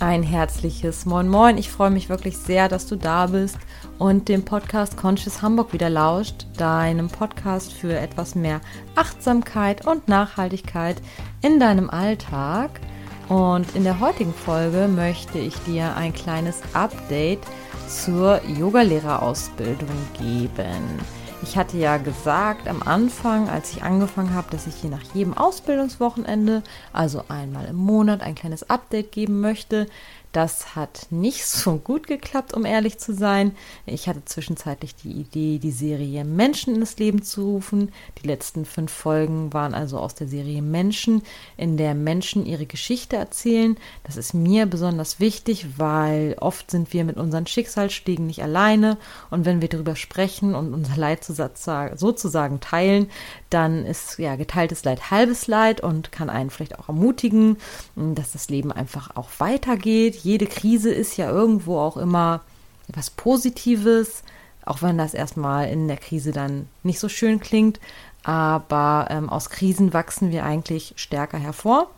Ein herzliches Moin Moin. Ich freue mich wirklich sehr, dass du da bist und dem Podcast Conscious Hamburg wieder lauscht, deinem Podcast für etwas mehr Achtsamkeit und Nachhaltigkeit in deinem Alltag. Und in der heutigen Folge möchte ich dir ein kleines Update zur Yogalehrerausbildung geben. Ich hatte ja gesagt am Anfang, als ich angefangen habe, dass ich je nach jedem Ausbildungswochenende, also einmal im Monat, ein kleines Update geben möchte. Das hat nicht so gut geklappt, um ehrlich zu sein. Ich hatte zwischenzeitlich die Idee, die Serie Menschen ins Leben zu rufen. Die letzten fünf Folgen waren also aus der Serie Menschen, in der Menschen ihre Geschichte erzählen. Das ist mir besonders wichtig, weil oft sind wir mit unseren Schicksalsschlägen nicht alleine. Und wenn wir darüber sprechen und unser Leid sozusagen teilen, dann ist ja geteiltes Leid halbes Leid und kann einen vielleicht auch ermutigen, dass das Leben einfach auch weitergeht jede Krise ist ja irgendwo auch immer etwas Positives, auch wenn das erstmal in der Krise dann nicht so schön klingt. Aber ähm, aus Krisen wachsen wir eigentlich stärker hervor.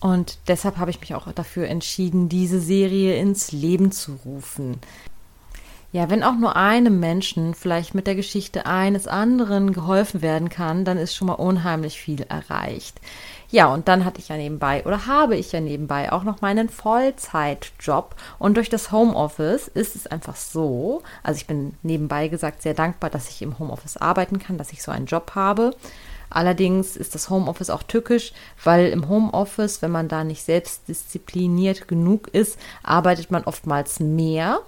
Und deshalb habe ich mich auch dafür entschieden, diese Serie ins Leben zu rufen. Ja, wenn auch nur einem Menschen vielleicht mit der Geschichte eines anderen geholfen werden kann, dann ist schon mal unheimlich viel erreicht. Ja, und dann hatte ich ja nebenbei oder habe ich ja nebenbei auch noch meinen Vollzeitjob. Und durch das Homeoffice ist es einfach so, also ich bin nebenbei gesagt sehr dankbar, dass ich im Homeoffice arbeiten kann, dass ich so einen Job habe. Allerdings ist das Homeoffice auch tückisch, weil im Homeoffice, wenn man da nicht selbstdiszipliniert genug ist, arbeitet man oftmals mehr.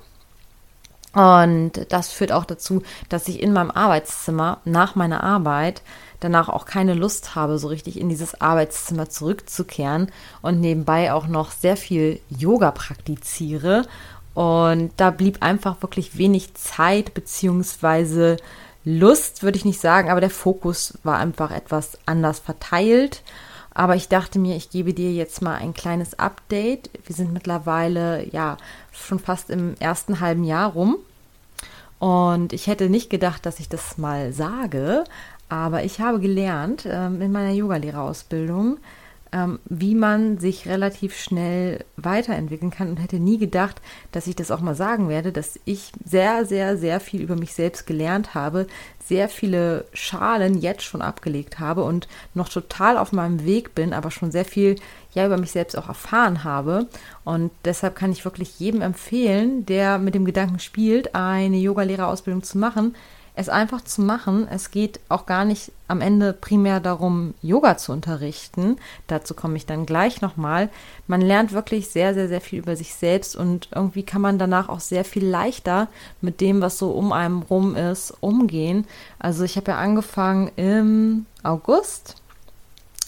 Und das führt auch dazu, dass ich in meinem Arbeitszimmer nach meiner Arbeit danach auch keine Lust habe, so richtig in dieses Arbeitszimmer zurückzukehren und nebenbei auch noch sehr viel Yoga praktiziere. Und da blieb einfach wirklich wenig Zeit beziehungsweise Lust, würde ich nicht sagen, aber der Fokus war einfach etwas anders verteilt. Aber ich dachte mir, ich gebe dir jetzt mal ein kleines Update. Wir sind mittlerweile ja schon fast im ersten halben Jahr rum. Und ich hätte nicht gedacht, dass ich das mal sage, aber ich habe gelernt ähm, in meiner Yogalehrerausbildung, ähm, wie man sich relativ schnell weiterentwickeln kann und hätte nie gedacht, dass ich das auch mal sagen werde, dass ich sehr, sehr, sehr viel über mich selbst gelernt habe, sehr viele Schalen jetzt schon abgelegt habe und noch total auf meinem Weg bin, aber schon sehr viel ja über mich selbst auch erfahren habe. Und deshalb kann ich wirklich jedem empfehlen, der mit dem Gedanken spielt, eine Yogalehrerausbildung zu machen, es einfach zu machen. Es geht auch gar nicht am Ende primär darum, Yoga zu unterrichten. Dazu komme ich dann gleich nochmal. Man lernt wirklich sehr, sehr, sehr viel über sich selbst und irgendwie kann man danach auch sehr viel leichter mit dem, was so um einem rum ist, umgehen. Also ich habe ja angefangen im August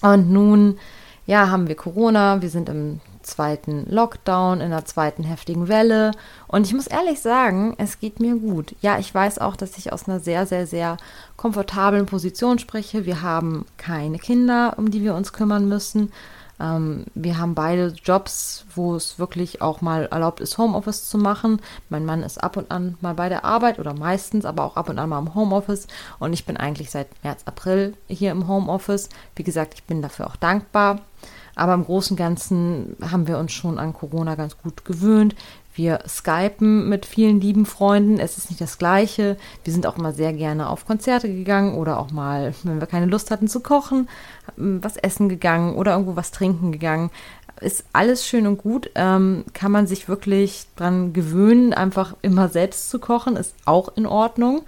und nun, ja, haben wir Corona. Wir sind im zweiten Lockdown, in der zweiten heftigen Welle. Und ich muss ehrlich sagen, es geht mir gut. Ja, ich weiß auch, dass ich aus einer sehr, sehr, sehr komfortablen Position spreche. Wir haben keine Kinder, um die wir uns kümmern müssen. Ähm, wir haben beide Jobs, wo es wirklich auch mal erlaubt ist, Homeoffice zu machen. Mein Mann ist ab und an mal bei der Arbeit oder meistens, aber auch ab und an mal im Homeoffice. Und ich bin eigentlich seit März, April hier im Homeoffice. Wie gesagt, ich bin dafür auch dankbar. Aber im Großen und Ganzen haben wir uns schon an Corona ganz gut gewöhnt. Wir skypen mit vielen lieben Freunden. Es ist nicht das Gleiche. Wir sind auch immer sehr gerne auf Konzerte gegangen oder auch mal, wenn wir keine Lust hatten zu kochen, was essen gegangen oder irgendwo was trinken gegangen. Ist alles schön und gut. Ähm, kann man sich wirklich dran gewöhnen, einfach immer selbst zu kochen, ist auch in Ordnung.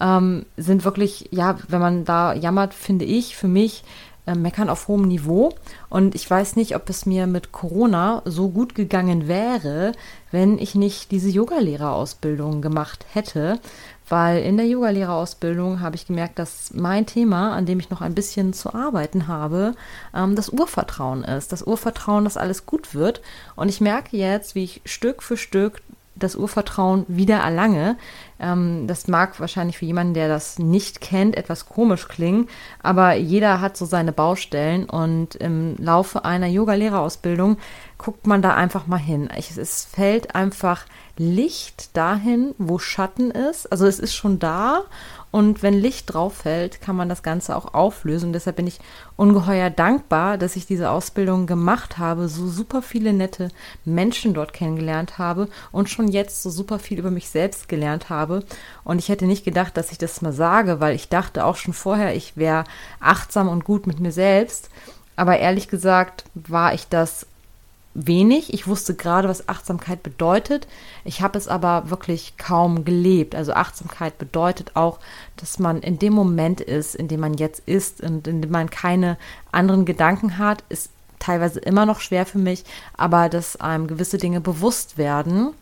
Ähm, sind wirklich, ja, wenn man da jammert, finde ich, für mich meckern auf hohem Niveau. Und ich weiß nicht, ob es mir mit Corona so gut gegangen wäre, wenn ich nicht diese Yogalehrerausbildung gemacht hätte. Weil in der Yogalehrerausbildung habe ich gemerkt, dass mein Thema, an dem ich noch ein bisschen zu arbeiten habe, ähm, das Urvertrauen ist. Das Urvertrauen, dass alles gut wird. Und ich merke jetzt, wie ich Stück für Stück das Urvertrauen wieder erlange. Ähm, das mag wahrscheinlich für jemanden, der das nicht kennt, etwas komisch klingen, aber jeder hat so seine Baustellen und im Laufe einer Yoga-Lehrerausbildung guckt man da einfach mal hin. Ich, es fällt einfach Licht dahin, wo Schatten ist. Also es ist schon da Und wenn Licht drauf fällt, kann man das Ganze auch auflösen. Deshalb bin ich ungeheuer dankbar, dass ich diese Ausbildung gemacht habe, so super viele nette Menschen dort kennengelernt habe und schon jetzt so super viel über mich selbst gelernt habe. Und ich hätte nicht gedacht, dass ich das mal sage, weil ich dachte auch schon vorher, ich wäre achtsam und gut mit mir selbst. Aber ehrlich gesagt war ich das wenig. Ich wusste gerade, was Achtsamkeit bedeutet. Ich habe es aber wirklich kaum gelebt. Also Achtsamkeit bedeutet auch, dass man in dem Moment ist, in dem man jetzt ist und in dem man keine anderen Gedanken hat, ist teilweise immer noch schwer für mich, aber dass einem gewisse Dinge bewusst werden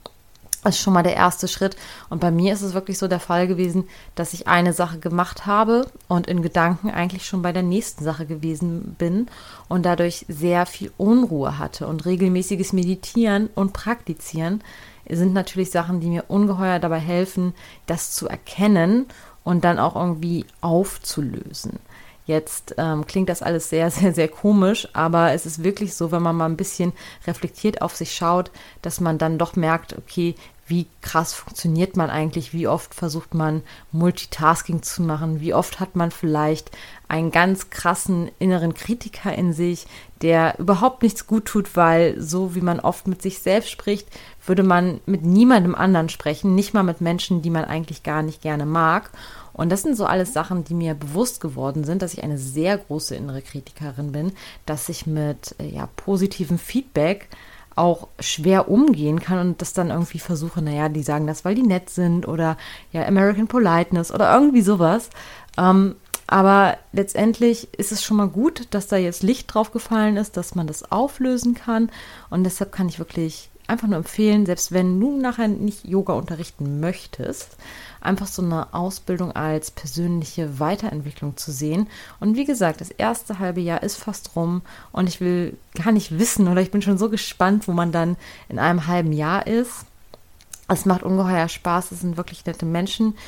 ist schon mal der erste Schritt. Und bei mir ist es wirklich so der Fall gewesen, dass ich eine Sache gemacht habe und in Gedanken eigentlich schon bei der nächsten Sache gewesen bin und dadurch sehr viel Unruhe hatte. Und regelmäßiges Meditieren und Praktizieren sind natürlich Sachen, die mir ungeheuer dabei helfen, das zu erkennen und dann auch irgendwie aufzulösen. Jetzt ähm, klingt das alles sehr, sehr, sehr komisch, aber es ist wirklich so, wenn man mal ein bisschen reflektiert auf sich schaut, dass man dann doch merkt, okay, wie krass funktioniert man eigentlich, wie oft versucht man Multitasking zu machen, wie oft hat man vielleicht einen ganz krassen inneren Kritiker in sich, der überhaupt nichts gut tut, weil so wie man oft mit sich selbst spricht, würde man mit niemandem anderen sprechen, nicht mal mit Menschen, die man eigentlich gar nicht gerne mag. Und das sind so alles Sachen, die mir bewusst geworden sind, dass ich eine sehr große innere Kritikerin bin, dass ich mit äh, ja, positivem Feedback auch schwer umgehen kann und das dann irgendwie versuche, naja, die sagen das, weil die nett sind oder ja, American Politeness oder irgendwie sowas. Ähm, aber letztendlich ist es schon mal gut, dass da jetzt Licht drauf gefallen ist, dass man das auflösen kann. Und deshalb kann ich wirklich einfach nur empfehlen, selbst wenn du nachher nicht Yoga unterrichten möchtest, einfach so eine Ausbildung als persönliche Weiterentwicklung zu sehen. Und wie gesagt, das erste halbe Jahr ist fast rum und ich will gar nicht wissen oder ich bin schon so gespannt, wo man dann in einem halben Jahr ist. Es macht ungeheuer Spaß. Es sind wirklich nette Menschen,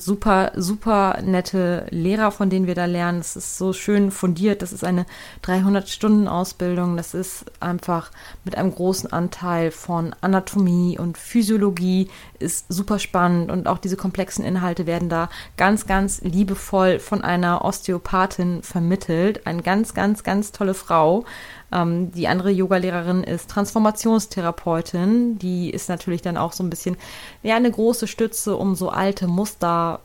super, super nette Lehrer, von denen wir da lernen. Es ist so schön fundiert. Das ist eine 300-Stunden-Ausbildung. Das ist einfach mit einem großen Anteil von Anatomie und Physiologie. Ist super spannend und auch diese komplexen Inhalte werden da ganz, ganz liebevoll von einer Osteopathin vermittelt. Eine ganz, ganz, ganz tolle Frau. Ähm, die andere Yogalehrerin ist Transformationstherapeutin. Die ist natürlich dann auch so ein bisschen ja, eine große Stütze, um so alte Muster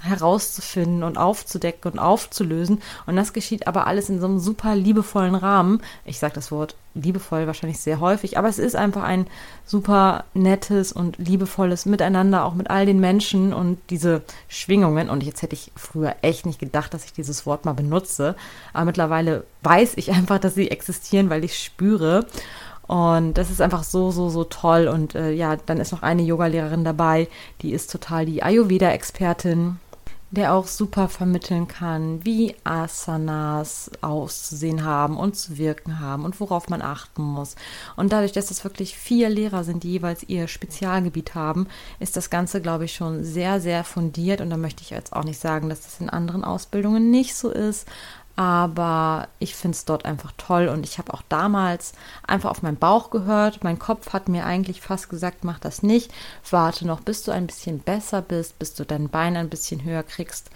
herauszufinden und aufzudecken und aufzulösen. Und das geschieht aber alles in so einem super liebevollen Rahmen. Ich sage das Wort liebevoll wahrscheinlich sehr häufig, aber es ist einfach ein super nettes und liebevolles Miteinander, auch mit all den Menschen und diese Schwingungen. Und jetzt hätte ich früher echt nicht gedacht, dass ich dieses Wort mal benutze. Aber mittlerweile weiß ich einfach, dass sie existieren, weil ich spüre. Und das ist einfach so, so, so toll. Und äh, ja, dann ist noch eine Yogalehrerin dabei, die ist total die Ayurveda-Expertin der auch super vermitteln kann, wie Asanas auszusehen haben und zu wirken haben und worauf man achten muss. Und dadurch, dass es wirklich vier Lehrer sind, die jeweils ihr Spezialgebiet haben, ist das Ganze, glaube ich, schon sehr, sehr fundiert. Und da möchte ich jetzt auch nicht sagen, dass das in anderen Ausbildungen nicht so ist. Aber ich finde es dort einfach toll und ich habe auch damals einfach auf meinen Bauch gehört. Mein Kopf hat mir eigentlich fast gesagt, mach das nicht. Warte noch, bis du ein bisschen besser bist, bis du dein Bein ein bisschen höher kriegst.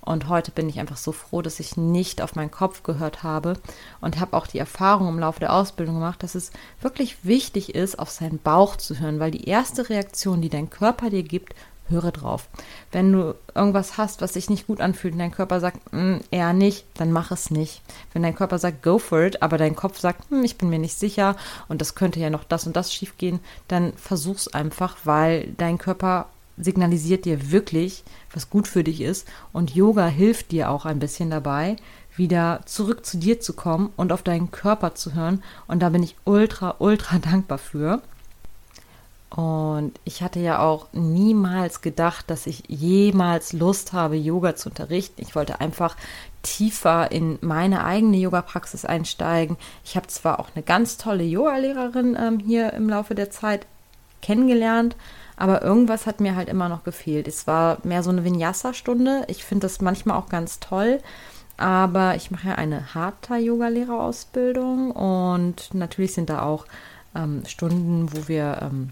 Und heute bin ich einfach so froh, dass ich nicht auf meinen Kopf gehört habe und habe auch die Erfahrung im Laufe der Ausbildung gemacht, dass es wirklich wichtig ist, auf seinen Bauch zu hören, weil die erste Reaktion, die dein Körper dir gibt, höre drauf. Wenn du irgendwas hast, was sich nicht gut anfühlt und dein Körper sagt, mm, eher nicht, dann mach es nicht. Wenn dein Körper sagt, go for it, aber dein Kopf sagt, hm, ich bin mir nicht sicher und das könnte ja noch das und das schief gehen, dann versuch's einfach, weil dein Körper signalisiert dir wirklich, was gut für dich ist und Yoga hilft dir auch ein bisschen dabei, wieder zurück zu dir zu kommen und auf deinen Körper zu hören und da bin ich ultra, ultra dankbar für. Und ich hatte ja auch niemals gedacht, dass ich jemals Lust habe, Yoga zu unterrichten. Ich wollte einfach tiefer in meine eigene Yoga-Praxis einsteigen. Ich habe zwar auch eine ganz tolle Yoga-Lehrerin ähm, hier im Laufe der Zeit kennengelernt, aber irgendwas hat mir halt immer noch gefehlt. Es war mehr so eine Vinyasa-Stunde. Ich finde das manchmal auch ganz toll. Aber ich mache ja eine Hatha-Yoga-Lehrerausbildung und natürlich sind da auch ähm, Stunden, wo wir ähm,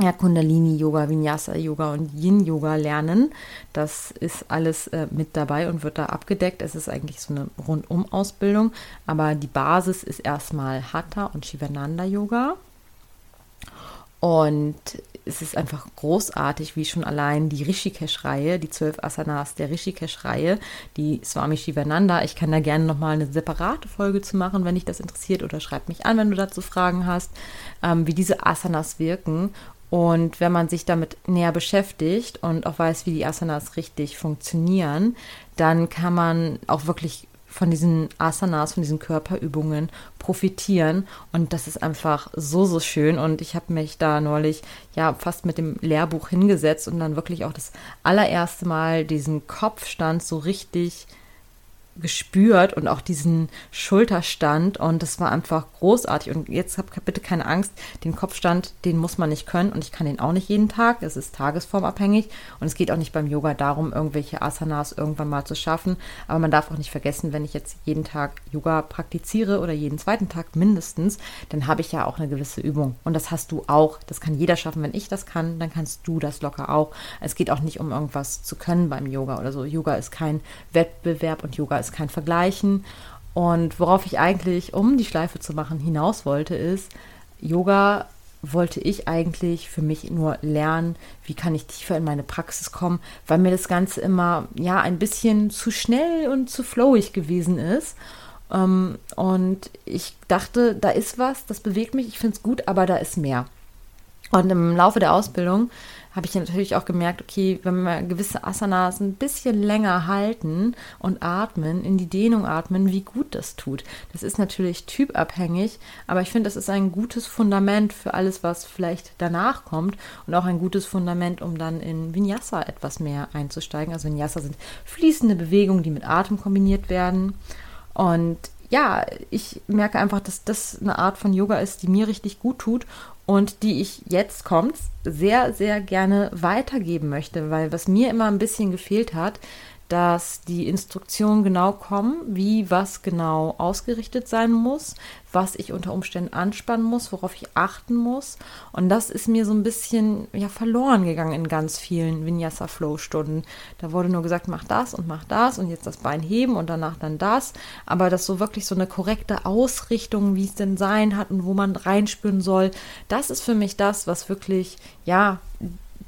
ja, Kundalini-Yoga, Vinyasa-Yoga und Yin-Yoga lernen. Das ist alles äh, mit dabei und wird da abgedeckt. Es ist eigentlich so eine Rundum-Ausbildung, aber die Basis ist erstmal Hatha und Shivananda-Yoga. Und es ist einfach großartig, wie schon allein die Rishikesh-Reihe, die zwölf Asanas der Rishikesh-Reihe, die Swami Shivananda. Ich kann da gerne nochmal eine separate Folge zu machen, wenn dich das interessiert, oder schreib mich an, wenn du dazu Fragen hast, ähm, wie diese Asanas wirken. Und wenn man sich damit näher beschäftigt und auch weiß, wie die Asanas richtig funktionieren, dann kann man auch wirklich von diesen Asanas, von diesen Körperübungen profitieren. Und das ist einfach so, so schön. Und ich habe mich da neulich ja fast mit dem Lehrbuch hingesetzt und dann wirklich auch das allererste Mal diesen Kopfstand so richtig gespürt und auch diesen Schulterstand und das war einfach großartig. Und jetzt habt bitte keine Angst, den Kopfstand, den muss man nicht können und ich kann den auch nicht jeden Tag, es ist tagesformabhängig und es geht auch nicht beim Yoga darum, irgendwelche Asanas irgendwann mal zu schaffen, aber man darf auch nicht vergessen, wenn ich jetzt jeden Tag Yoga praktiziere oder jeden zweiten Tag mindestens, dann habe ich ja auch eine gewisse Übung. Und das hast du auch, das kann jeder schaffen, wenn ich das kann, dann kannst du das locker auch. Es geht auch nicht um irgendwas zu können beim Yoga oder so. Yoga ist kein Wettbewerb und Yoga ist ist kein Vergleichen. Und worauf ich eigentlich, um die Schleife zu machen, hinaus wollte, ist, Yoga wollte ich eigentlich für mich nur lernen, wie kann ich tiefer in meine Praxis kommen, weil mir das Ganze immer ja ein bisschen zu schnell und zu flowig gewesen ist. Ähm, und ich dachte, da ist was, das bewegt mich, ich finde es gut, aber da ist mehr. Und im Laufe der Ausbildung habe ich natürlich auch gemerkt, okay, wenn wir gewisse Asanas ein bisschen länger halten und atmen, in die Dehnung atmen, wie gut das tut. Das ist natürlich typabhängig, aber ich finde, das ist ein gutes Fundament für alles, was vielleicht danach kommt und auch ein gutes Fundament, um dann in Vinyasa etwas mehr einzusteigen. Also Vinyasa sind fließende Bewegungen, die mit Atem kombiniert werden. Und ja, ich merke einfach, dass das eine Art von Yoga ist, die mir richtig gut tut und die ich jetzt kommt sehr, sehr gerne weitergeben möchte, weil was mir immer ein bisschen gefehlt hat, dass die Instruktionen genau kommen, wie was genau ausgerichtet sein muss, was ich unter Umständen anspannen muss, worauf ich achten muss. Und das ist mir so ein bisschen ja, verloren gegangen in ganz vielen Vinyasa-Flow-Stunden. Da wurde nur gesagt, mach das und mach das und jetzt das Bein heben und danach dann das. Aber das so wirklich so eine korrekte Ausrichtung, wie es denn sein hat und wo man reinspüren soll, das ist für mich das, was wirklich, ja,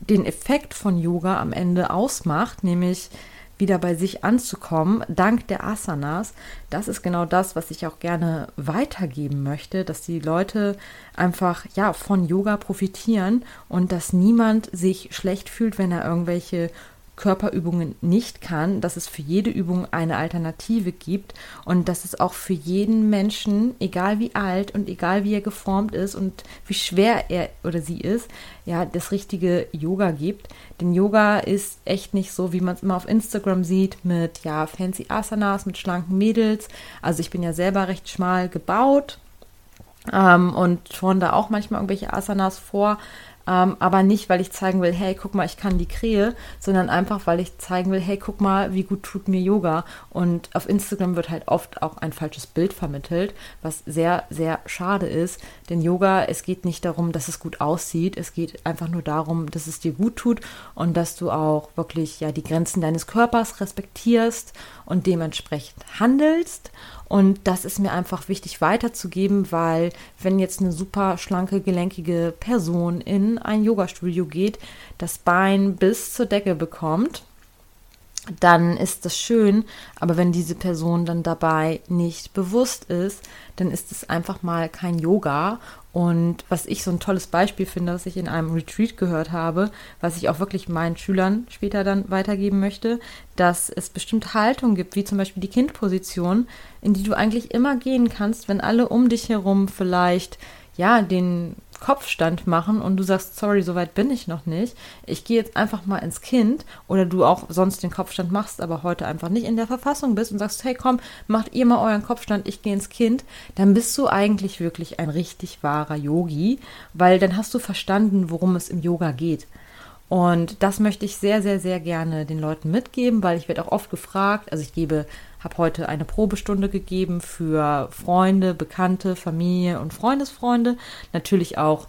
den Effekt von Yoga am Ende ausmacht, nämlich wieder bei sich anzukommen, dank der Asanas. Das ist genau das, was ich auch gerne weitergeben möchte, dass die Leute einfach ja von Yoga profitieren und dass niemand sich schlecht fühlt, wenn er irgendwelche Körperübungen nicht kann, dass es für jede Übung eine Alternative gibt und dass es auch für jeden Menschen, egal wie alt und egal wie er geformt ist und wie schwer er oder sie ist, ja, das richtige Yoga gibt. Denn Yoga ist echt nicht so, wie man es immer auf Instagram sieht, mit ja, fancy Asanas, mit schlanken Mädels. Also ich bin ja selber recht schmal gebaut ähm, und schon da auch manchmal irgendwelche Asanas vor. Ähm, aber nicht, weil ich zeigen will, hey, guck mal, ich kann die Krähe, sondern einfach, weil ich zeigen will, hey, guck mal, wie gut tut mir Yoga. Und auf Instagram wird halt oft auch ein falsches Bild vermittelt, was sehr, sehr schade ist. Denn Yoga, es geht nicht darum, dass es gut aussieht. Es geht einfach nur darum, dass es dir gut tut und dass du auch wirklich ja die Grenzen deines Körpers respektierst und dementsprechend handelst. Und das ist mir einfach wichtig weiterzugeben, weil wenn jetzt eine super schlanke, gelenkige Person in ein Yoga-Studio geht, das Bein bis zur Decke bekommt, dann ist das schön, aber wenn diese Person dann dabei nicht bewusst ist, dann ist es einfach mal kein Yoga und was ich so ein tolles Beispiel finde, was ich in einem Retreat gehört habe, was ich auch wirklich meinen Schülern später dann weitergeben möchte, dass es bestimmte Haltungen gibt, wie zum Beispiel die Kindposition, in die du eigentlich immer gehen kannst, wenn alle um dich herum vielleicht ja den Kopfstand machen und du sagst, sorry, so weit bin ich noch nicht. Ich gehe jetzt einfach mal ins Kind oder du auch sonst den Kopfstand machst, aber heute einfach nicht in der Verfassung bist und sagst, hey komm, macht ihr mal euren Kopfstand, ich gehe ins Kind, dann bist du eigentlich wirklich ein richtig wahrer Yogi, weil dann hast du verstanden, worum es im Yoga geht. Und das möchte ich sehr, sehr, sehr gerne den Leuten mitgeben, weil ich werde auch oft gefragt, also ich gebe habe heute eine Probestunde gegeben für Freunde, Bekannte, Familie und Freundesfreunde. Natürlich auch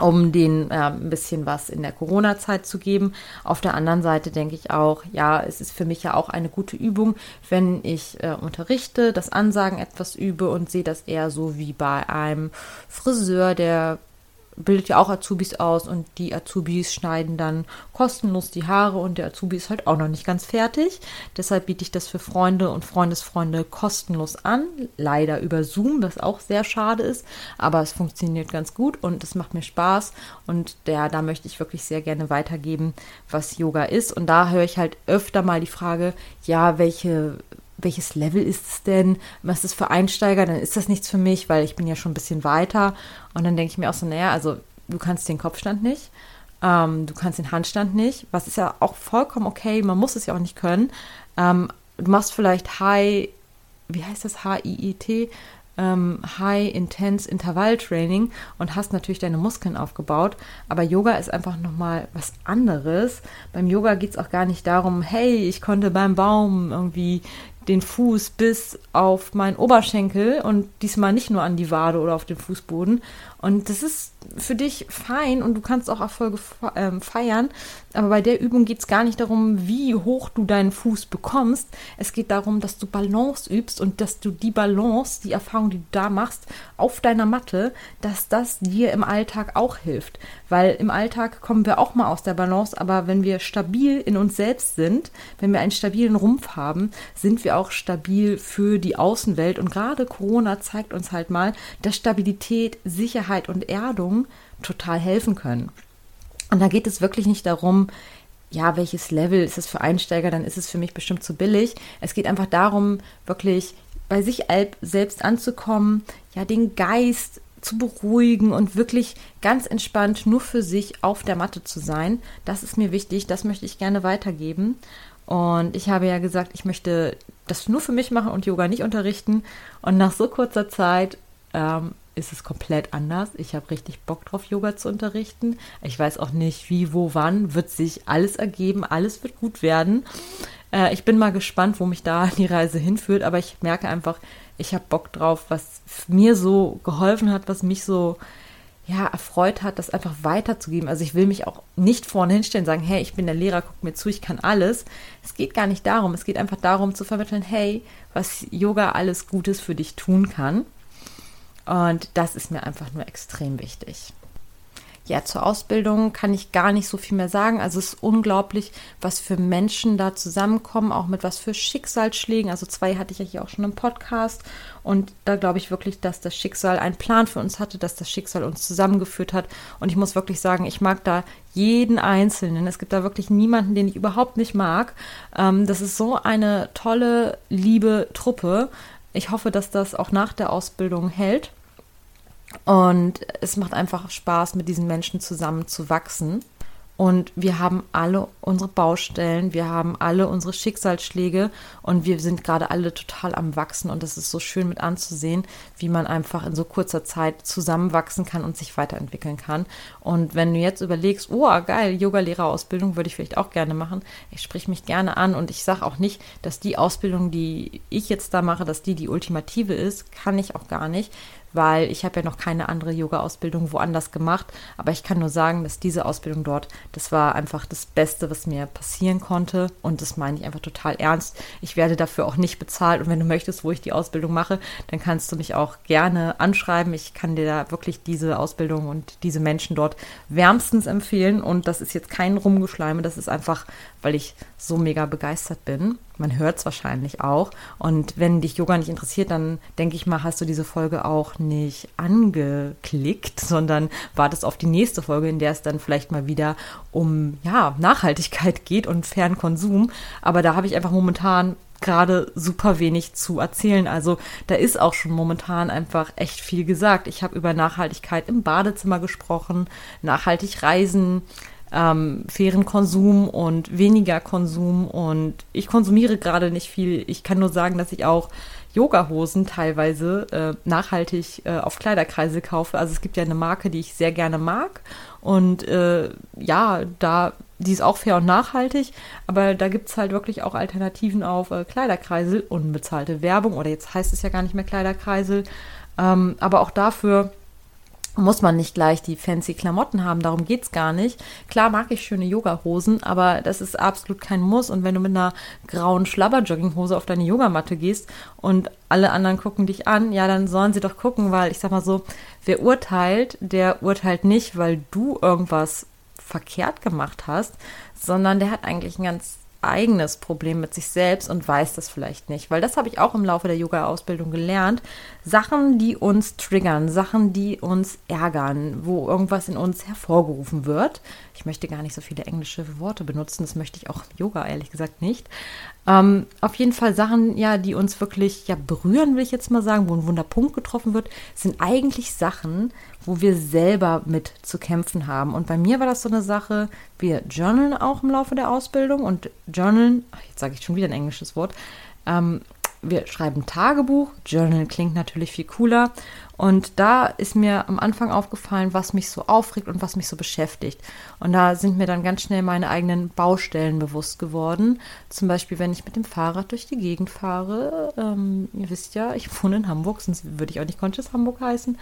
um denen äh, ein bisschen was in der Corona-Zeit zu geben. Auf der anderen Seite denke ich auch, ja, es ist für mich ja auch eine gute Übung, wenn ich äh, unterrichte, das Ansagen etwas übe und sehe das eher so wie bei einem Friseur, der bildet ja auch Azubis aus und die Azubis schneiden dann kostenlos die Haare und der Azubi ist halt auch noch nicht ganz fertig. Deshalb biete ich das für Freunde und Freundesfreunde kostenlos an. Leider über Zoom, was auch sehr schade ist, aber es funktioniert ganz gut und es macht mir Spaß und der, da möchte ich wirklich sehr gerne weitergeben, was Yoga ist. Und da höre ich halt öfter mal die Frage, ja, welche welches Level ist es denn? Was ist das für Einsteiger? Dann ist das nichts für mich, weil ich bin ja schon ein bisschen weiter. Und dann denke ich mir auch so, naja, also du kannst den Kopfstand nicht, ähm, du kannst den Handstand nicht, was ist ja auch vollkommen okay, man muss es ja auch nicht können. Ähm, du machst vielleicht High, wie heißt das, H-I-I-T, ähm, High Intense Intervall Training und hast natürlich deine Muskeln aufgebaut. Aber Yoga ist einfach nochmal was anderes. Beim Yoga geht es auch gar nicht darum, hey, ich konnte beim Baum irgendwie den Fuß bis auf meinen Oberschenkel und diesmal nicht nur an die Wade oder auf den Fußboden. Und das ist für dich fein und du kannst auch Erfolge ähm, feiern. Aber bei der Übung geht es gar nicht darum, wie hoch du deinen Fuß bekommst. Es geht darum, dass du Balance übst und dass du die Balance, die Erfahrung, die du da machst, auf deiner Matte, dass das dir im Alltag auch hilft. Weil im Alltag kommen wir auch mal aus der Balance, aber wenn wir stabil in uns selbst sind, wenn wir einen stabilen Rumpf haben, sind wir auch stabil für die Außenwelt. Und gerade Corona zeigt uns halt mal, dass Stabilität, Sicherheit und Erdung total helfen können. Und da geht es wirklich nicht darum, ja, welches Level ist es für Einsteiger, dann ist es für mich bestimmt zu billig. Es geht einfach darum, wirklich bei sich selbst anzukommen, ja, den Geist zu beruhigen und wirklich ganz entspannt nur für sich auf der Matte zu sein. Das ist mir wichtig, das möchte ich gerne weitergeben. Und ich habe ja gesagt, ich möchte das nur für mich machen und Yoga nicht unterrichten. Und nach so kurzer Zeit ähm, ist es komplett anders. Ich habe richtig Bock drauf, Yoga zu unterrichten. Ich weiß auch nicht, wie, wo, wann. Wird sich alles ergeben. Alles wird gut werden. Äh, ich bin mal gespannt, wo mich da die Reise hinführt. Aber ich merke einfach, ich habe Bock drauf, was mir so geholfen hat, was mich so ja, erfreut hat, das einfach weiterzugeben. Also ich will mich auch nicht vorne hinstellen und sagen, hey, ich bin der Lehrer, guck mir zu, ich kann alles. Es geht gar nicht darum. Es geht einfach darum zu vermitteln, hey, was Yoga alles Gutes für dich tun kann. Und das ist mir einfach nur extrem wichtig. Ja, zur Ausbildung kann ich gar nicht so viel mehr sagen. Also es ist unglaublich, was für Menschen da zusammenkommen, auch mit was für Schicksalsschlägen. Also zwei hatte ich ja hier auch schon im Podcast. Und da glaube ich wirklich, dass das Schicksal einen Plan für uns hatte, dass das Schicksal uns zusammengeführt hat. Und ich muss wirklich sagen, ich mag da jeden Einzelnen. Es gibt da wirklich niemanden, den ich überhaupt nicht mag. Ähm, das ist so eine tolle, liebe Truppe. Ich hoffe, dass das auch nach der Ausbildung hält. Und es macht einfach Spaß, mit diesen Menschen zusammen zu wachsen. Und wir haben alle unsere Baustellen, wir haben alle unsere Schicksalsschläge und wir sind gerade alle total am Wachsen. Und es ist so schön mit anzusehen, wie man einfach in so kurzer Zeit zusammenwachsen kann und sich weiterentwickeln kann. Und wenn du jetzt überlegst, oh geil, Yoga-Lehrerausbildung würde ich vielleicht auch gerne machen, ich sprich mich gerne an und ich sage auch nicht, dass die Ausbildung, die ich jetzt da mache, dass die die ultimative ist, kann ich auch gar nicht weil ich habe ja noch keine andere Yoga-Ausbildung woanders gemacht. Aber ich kann nur sagen, dass diese Ausbildung dort, das war einfach das Beste, was mir passieren konnte. Und das meine ich einfach total ernst. Ich werde dafür auch nicht bezahlt. Und wenn du möchtest, wo ich die Ausbildung mache, dann kannst du mich auch gerne anschreiben. Ich kann dir da wirklich diese Ausbildung und diese Menschen dort wärmstens empfehlen. Und das ist jetzt kein Rumgeschleime, das ist einfach, weil ich so mega begeistert bin. Man hört es wahrscheinlich auch. Und wenn dich Yoga nicht interessiert, dann denke ich mal, hast du diese Folge auch nicht angeklickt, sondern wartest auf die nächste Folge, in der es dann vielleicht mal wieder um ja, Nachhaltigkeit geht und fairen Konsum. Aber da habe ich einfach momentan gerade super wenig zu erzählen. Also da ist auch schon momentan einfach echt viel gesagt. Ich habe über Nachhaltigkeit im Badezimmer gesprochen, nachhaltig reisen, ähm, fairen Konsum und weniger Konsum. Und ich konsumiere gerade nicht viel. Ich kann nur sagen, dass ich auch Yoga-Hosen teilweise äh, nachhaltig äh, auf Kleiderkreise kaufe. Also es gibt ja eine Marke, die ich sehr gerne mag. Und äh, ja, da, die ist auch fair und nachhaltig, aber da gibt es halt wirklich auch Alternativen auf äh, Kleiderkreisel, unbezahlte Werbung oder jetzt heißt es ja gar nicht mehr Kleiderkreisel. Ähm, aber auch dafür muss man nicht gleich die fancy Klamotten haben, darum geht es gar nicht. Klar mag ich schöne Yoga-Hosen, aber das ist absolut kein Muss. Und wenn du mit einer grauen Schlabber-Jogginghose auf deine Yogamatte gehst und alle anderen gucken dich an, ja, dann sollen sie doch gucken, weil ich sag mal so, wer urteilt, der urteilt nicht, weil du irgendwas verkehrt gemacht hast, sondern der hat eigentlich ein ganz eigenes Problem mit sich selbst und weiß das vielleicht nicht. Weil das habe ich auch im Laufe der Yoga-Ausbildung gelernt. Sachen, die uns triggern, Sachen, die uns ärgern, wo irgendwas in uns hervorgerufen wird. Ich möchte gar nicht so viele englische Worte benutzen, das möchte ich auch im Yoga ehrlich gesagt nicht. Ähm, auf jeden Fall Sachen, ja, die uns wirklich ja berühren, will ich jetzt mal sagen, wo ein Wunderpunkt getroffen wird, sind eigentlich Sachen, wo wir selber mit zu kämpfen haben. Und bei mir war das so eine Sache, wir journalen auch im Laufe der Ausbildung und journalen, jetzt sage ich schon wieder ein englisches Wort, ähm, wir schreiben Tagebuch. Journal klingt natürlich viel cooler. Und da ist mir am Anfang aufgefallen, was mich so aufregt und was mich so beschäftigt. Und da sind mir dann ganz schnell meine eigenen Baustellen bewusst geworden. Zum Beispiel, wenn ich mit dem Fahrrad durch die Gegend fahre. Ähm, ihr wisst ja, ich wohne in Hamburg, sonst würde ich auch nicht Conscious Hamburg heißen.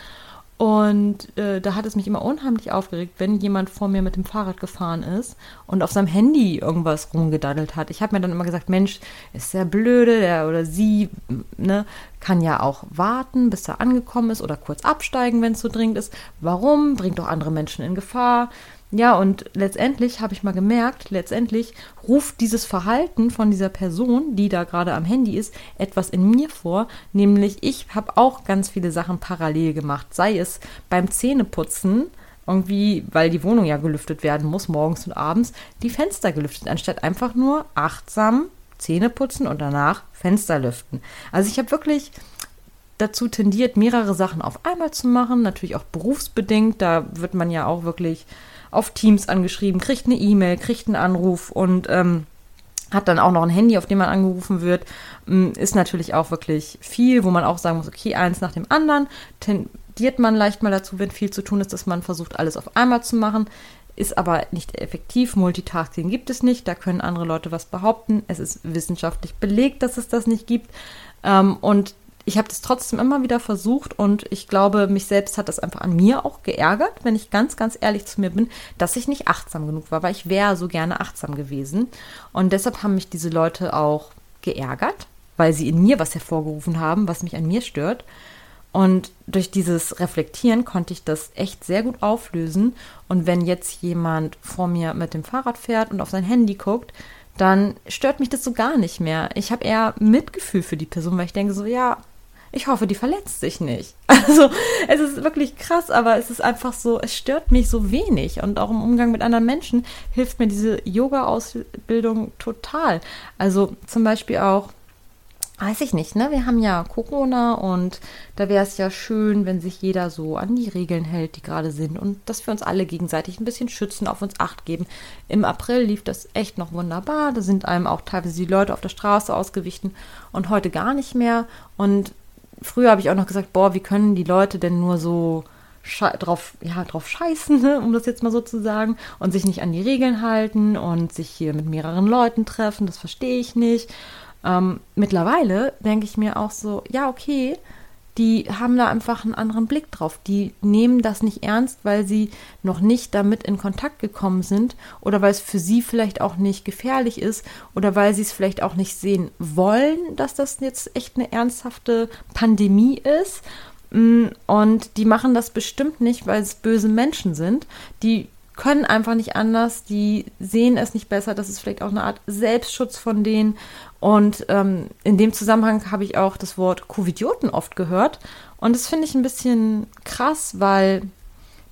Und äh, da hat es mich immer unheimlich aufgeregt, wenn jemand vor mir mit dem Fahrrad gefahren ist und auf seinem Handy irgendwas rumgedaddelt hat. Ich habe mir dann immer gesagt, Mensch, ist der blöde, der oder sie, ne, kann ja auch warten, bis er angekommen ist oder kurz absteigen, wenn es so dringend ist. Warum? Bringt doch andere Menschen in Gefahr. Ja, und letztendlich habe ich mal gemerkt, letztendlich ruft dieses Verhalten von dieser Person, die da gerade am Handy ist, etwas in mir vor, nämlich ich habe auch ganz viele Sachen parallel gemacht, sei es beim Zähneputzen, irgendwie, weil die Wohnung ja gelüftet werden muss, morgens und abends, die Fenster gelüftet, anstatt einfach nur achtsam Zähne putzen und danach Fenster lüften. Also ich habe wirklich dazu tendiert, mehrere Sachen auf einmal zu machen, natürlich auch berufsbedingt, da wird man ja auch wirklich auf Teams angeschrieben, kriegt eine E-Mail, kriegt einen Anruf und ähm, hat dann auch noch ein Handy, auf dem man angerufen wird, ähm, ist natürlich auch wirklich viel, wo man auch sagen muss, okay, eins nach dem anderen, tendiert man leicht mal dazu, wenn viel zu tun ist, dass man versucht, alles auf einmal zu machen, ist aber nicht effektiv. Multitasking gibt es nicht, da können andere Leute was behaupten. Es ist wissenschaftlich belegt, dass es das nicht gibt. Ähm, und ich habe das trotzdem immer wieder versucht und ich glaube, mich selbst hat das einfach an mir auch geärgert, wenn ich ganz, ganz ehrlich zu mir bin, dass ich nicht achtsam genug war, weil ich wäre so gerne achtsam gewesen. Und deshalb haben mich diese Leute auch geärgert, weil sie in mir was hervorgerufen haben, was mich an mir stört. Und durch dieses Reflektieren konnte ich das echt sehr gut auflösen. Und wenn jetzt jemand vor mir mit dem Fahrrad fährt und auf sein Handy guckt, dann stört mich das so gar nicht mehr. Ich habe eher Mitgefühl für die Person, weil ich denke so, ja, ich hoffe, die verletzt sich nicht. Also es ist wirklich krass, aber es ist einfach so, es stört mich so wenig. Und auch im Umgang mit anderen Menschen hilft mir diese Yoga-Ausbildung total. Also zum Beispiel auch, weiß ich nicht, ne? Wir haben ja Corona und da wäre es ja schön, wenn sich jeder so an die Regeln hält, die gerade sind und dass wir uns alle gegenseitig ein bisschen schützen, auf uns Acht geben. Im April lief das echt noch wunderbar. Da sind einem auch teilweise die Leute auf der Straße ausgewichen und heute gar nicht mehr. Und früher habe ich auch noch gesagt, boah, wie können die Leute denn nur so drauf, ja, drauf scheißen, ne, um das jetzt mal so zu sagen, und sich nicht an die Regeln halten und sich hier mit mehreren Leuten treffen, das verstehe ich nicht. Ähm, mittlerweile denke ich mir auch so, ja, okay, die haben da einfach einen anderen Blick drauf. Die nehmen das nicht ernst, weil sie noch nicht damit in Kontakt gekommen sind oder weil es für sie vielleicht auch nicht gefährlich ist oder weil sie es vielleicht auch nicht sehen wollen, dass das jetzt echt eine ernsthafte Pandemie ist. Mm, und die machen das bestimmt nicht, weil es böse Menschen sind. Die können einfach nicht anders, die sehen es nicht besser. Das ist vielleicht auch eine Art Selbstschutz von denen. Und ähm, in dem Zusammenhang habe ich auch das Wort Covidioten oft gehört. Und das finde ich ein bisschen krass, weil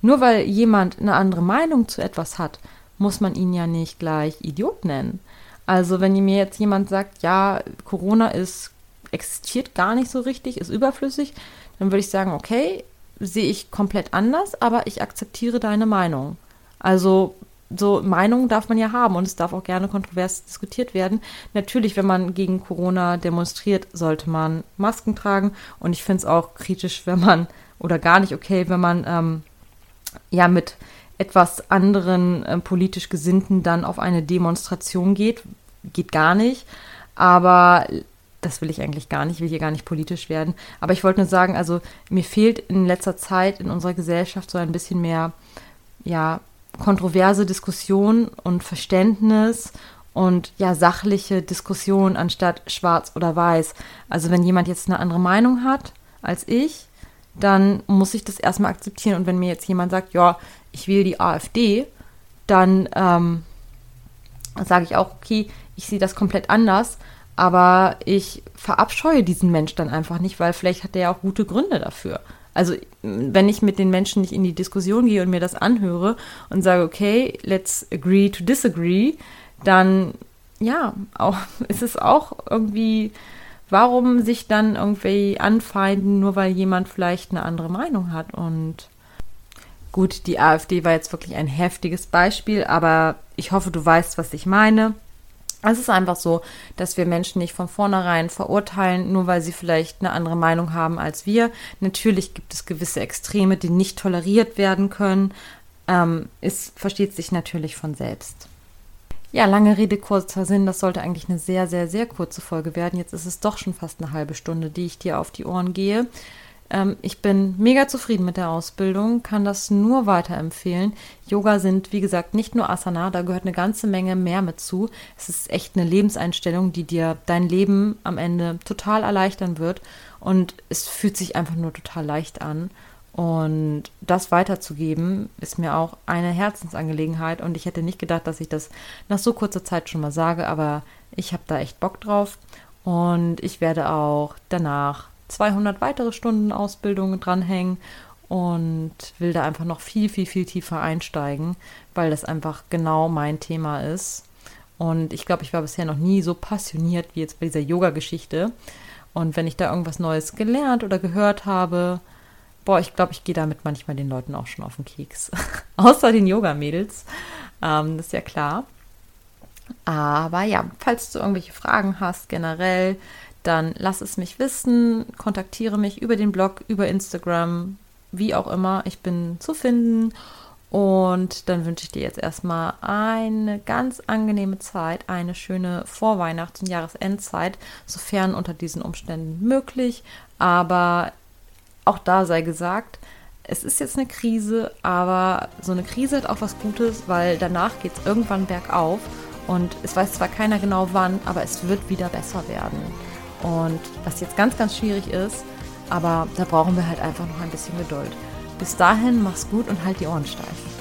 nur weil jemand eine andere Meinung zu etwas hat, muss man ihn ja nicht gleich Idiot nennen. Also wenn mir jetzt jemand sagt, ja, Corona ist existiert gar nicht so richtig, ist überflüssig, dann würde ich sagen, okay, sehe ich komplett anders, aber ich akzeptiere deine Meinung. Also so Meinungen darf man ja haben und es darf auch gerne kontrovers diskutiert werden. Natürlich, wenn man gegen Corona demonstriert, sollte man Masken tragen und ich finde es auch kritisch, wenn man oder gar nicht okay, wenn man ähm, ja mit etwas anderen äh, politisch Gesinnten dann auf eine Demonstration geht. Geht gar nicht. Aber das will ich eigentlich gar nicht, ich will hier gar nicht politisch werden. Aber ich wollte nur sagen, also mir fehlt in letzter Zeit in unserer Gesellschaft so ein bisschen mehr, ja, kontroverse Diskussion und Verständnis und ja, sachliche Diskussion anstatt schwarz oder weiß. Also wenn jemand jetzt eine andere Meinung hat als ich, dann muss ich das erstmal akzeptieren. Und wenn mir jetzt jemand sagt, ja, ich wähle die AfD, dann ähm, sage ich auch, okay, ich sehe das komplett anders, aber ich verabscheue diesen Mensch dann einfach nicht, weil vielleicht hat er ja auch gute Gründe dafür. Also wenn ich mit den Menschen nicht in die Diskussion gehe und mir das anhöre und sage, okay, let's agree to disagree, dann ja, auch, ist es auch irgendwie, warum sich dann irgendwie anfeinden, nur weil jemand vielleicht eine andere Meinung hat und Gut, die AfD war jetzt wirklich ein heftiges Beispiel, aber ich hoffe, du weißt, was ich meine. Es ist einfach so, dass wir Menschen nicht von vornherein verurteilen, nur weil sie vielleicht eine andere Meinung haben als wir. Natürlich gibt es gewisse Extreme, die nicht toleriert werden können. Ähm, es versteht sich natürlich von selbst. Ja, lange Rede, kurzer Sinn. Das sollte eigentlich eine sehr, sehr, sehr kurze Folge werden. Jetzt ist es doch schon fast eine halbe Stunde, die ich dir auf die Ohren gehe. Ähm, ich bin mega zufrieden mit der Ausbildung, kann das nur weiterempfehlen. Yoga sind, wie gesagt, nicht nur Asana, da gehört eine ganze Menge mehr mit zu. Es ist echt eine Lebenseinstellung, die dir dein Leben am Ende total erleichtern wird. Und es fühlt sich einfach nur total leicht an. Und das weiterzugeben, ist mir auch eine Herzensangelegenheit. Und ich hätte nicht gedacht, dass ich das nach so kurzer Zeit schon mal sage, aber ich habe da echt Bock drauf. Und ich werde auch danach 200 weitere Stunden Ausbildung dranhängen und will da einfach noch viel, viel, viel tiefer einsteigen, weil das einfach genau mein Thema ist. Und ich glaube, ich war bisher noch nie so passioniert wie jetzt bei dieser Yoga-Geschichte. Und wenn ich da irgendwas Neues gelernt oder gehört habe, boah, ich glaube, ich gehe damit manchmal den Leuten auch schon auf den Keks. Außer den Yoga-Mädels. Ähm, das ist ja klar. Aber ja, falls du irgendwelche Fragen hast generell, dann lass es mich wissen, kontaktiere mich über den Blog, über Instagram, wie auch immer. Ich bin zu finden. Und dann wünsche ich dir jetzt erstmal eine ganz angenehme Zeit, eine schöne Vorweihnachts- und Jahresendzeit, sofern unter diesen Umständen möglich. Aber auch da sei gesagt, es ist jetzt eine Krise, aber so eine Krise hat auch was Gutes, weil danach geht es irgendwann bergauf. Und es weiß zwar keiner genau wann, aber es wird wieder besser werden. Und was jetzt ganz, ganz schwierig ist, aber da brauchen wir halt einfach noch ein bisschen Geduld. Bis dahin, mach's gut und halt die Ohren steif.